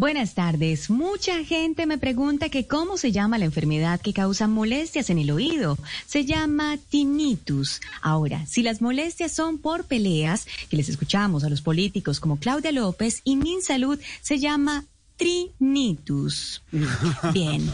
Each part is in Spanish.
Buenas tardes. Mucha gente me pregunta que cómo se llama la enfermedad que causa molestias en el oído. Se llama tinnitus. Ahora, si las molestias son por peleas, que les escuchamos a los políticos como Claudia López y Min Salud, se llama trinitus. Bien,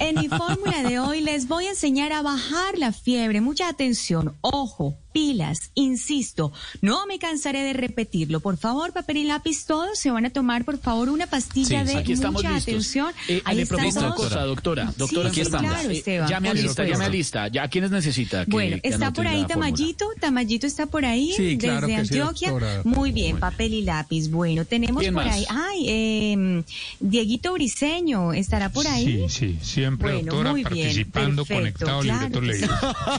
en mi fórmula de hoy les voy a enseñar a bajar la fiebre. Mucha atención, ojo, pilas, insisto, no me cansaré de repetirlo. Por favor, papel y lápiz, todos se van a tomar, por favor, una pastilla de mucha atención. Eh, Ahí le propongo una cosa, doctora. Doctora, aquí estamos. Claro, Esteban, llame a lista, llame a lista. ¿Ya quiénes necesita? Que, bueno, que está por ahí Tamayito. Tamayito está por ahí, Sí, claro desde sí, Antioquia. doctora. Muy bien, papel y lápiz. Bueno, tenemos ¿Quién por más? ahí. Ay, eh, Dieguito Briseño, ¿estará por ahí? Sí, sí, siempre, Bueno, doctora, muy bien, participando, perfecto, conectado, claro libreto sí. leído.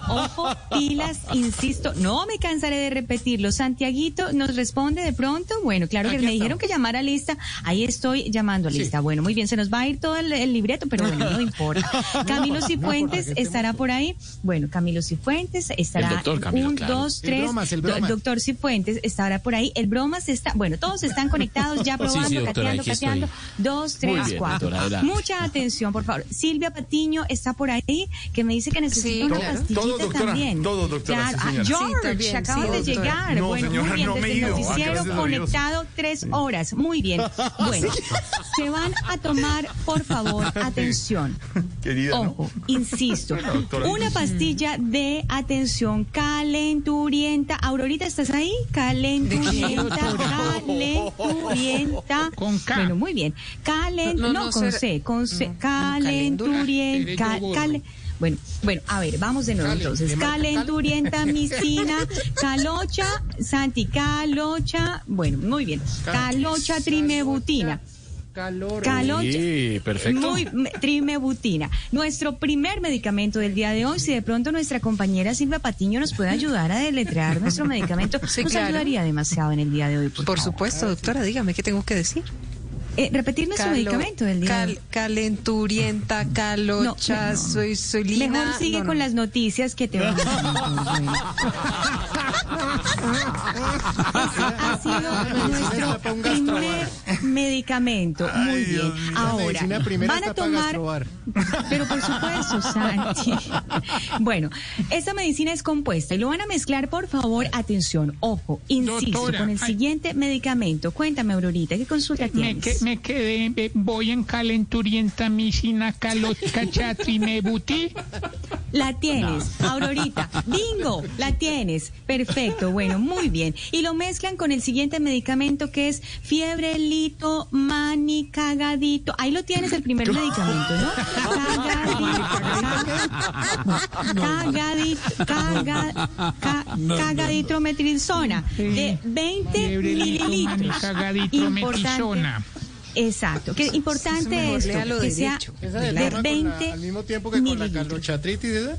Ojo, pilas, insisto, no me cansaré de repetirlo. Santiaguito nos responde de pronto. Bueno, claro que me dijeron que llamara a lista. Ahí estoy llamando a lista. Bueno, muy bien, se nos va a ir todo el, el libreto, pero bueno, no importa. Camilo Cifuentes estará por ahí. Bueno, Camilo Cifuentes estará. El doctor Camilo, un, claro. dos, El tres. bromas, el bromas. doctor Cifuentes estará por ahí. El bromas está. Bueno, todos están conectados, ya Sí, sí, probando, doctora, cateando, estoy. cateando. Dos, tres, bien, cuatro. doctora. Mucha atención, por favor. Silvia Patiño está por ahí, que me dice que necesita Sí, una claro. pastillita Todo, doctora, también. todo, doctora, Claro. sí, Ah. George, Sí, también, acaba sí, de doctora. llegar. No, bueno, señora, muy bien, no desde el ido. noticiero Acabas conectado tres horas. Muy bien. Bueno, se van a tomar, por favor, atención. Querida, ¿no? Ojo, insisto, doctora. una pastilla de atención calenturienta. Aurorita, ¿estás ahí? Calenturienta, calenturienta. Con K. Bueno, muy bien. Calen, No, no, no, no, con será- C, con C. no, calenturienta. Cal- bueno, bueno, a ver, vamos de nuevo entonces. ¿qué marca? Calenturienta, micina, calocha, Santi, calocha, bueno, muy bien. Calocha, trimebutina. Calor. Calocha. Sí, perfecto. Muy me- trimebutina. Nuestro primer medicamento del día de hoy, si de pronto nuestra compañera Silvia Patiño nos puede ayudar a deletrear nuestro medicamento, Sí, nos claro. ayudaría demasiado en el día de hoy. Por, Por favor. supuesto, doctora, dígame qué tengo que decir. Eh, repetir nuestro Calo- medicamento del día cal- calenturienta, calocha, No, no, no. soy solina. Mejor sigue no, con las noticias que te van a. Ese ha sido nuestro primer medicamento. Muy Ay, bien. Ahora, van a tomar. Pero por supuesto, Santi. Bueno, esta medicina es compuesta y lo van a mezclar, por favor, atención, ojo, insisto, Doctora, con el ay. siguiente medicamento. Cuéntame, Aurorita, ¿qué consulta Me, tienes? Que- me quedé, eh, voy en calenturienta, misina, calocha, chatri, me butí. La tienes, Aurorita. Bingo, la tienes. Perfecto, bueno, muy bien. Y lo mezclan con el siguiente medicamento que es fiebre, lito, mani, cagadito. Ahí lo tienes el primer medicamento, ¿no? Cagadito, caga, ca- cagaditrometrilzona de 20 Fiebre, lito, mani, mililitros. cagaditro, Exacto, que importante mejor esto, que sea de se toma con la- 20 al mismo tiempo que con la mililitros. calochatritis, ¿verdad?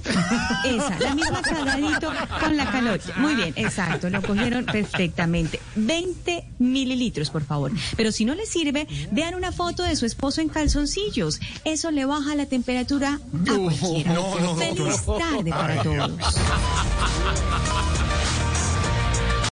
Esa, la misma cagadito con la calocha. Muy bien, exacto, lo cogieron perfectamente. 20 mililitros, por favor. Pero si no le sirve, vean una foto de su esposo en calzoncillos. Eso le baja la temperatura a cualquiera. no, no, Feliz tarde para todos.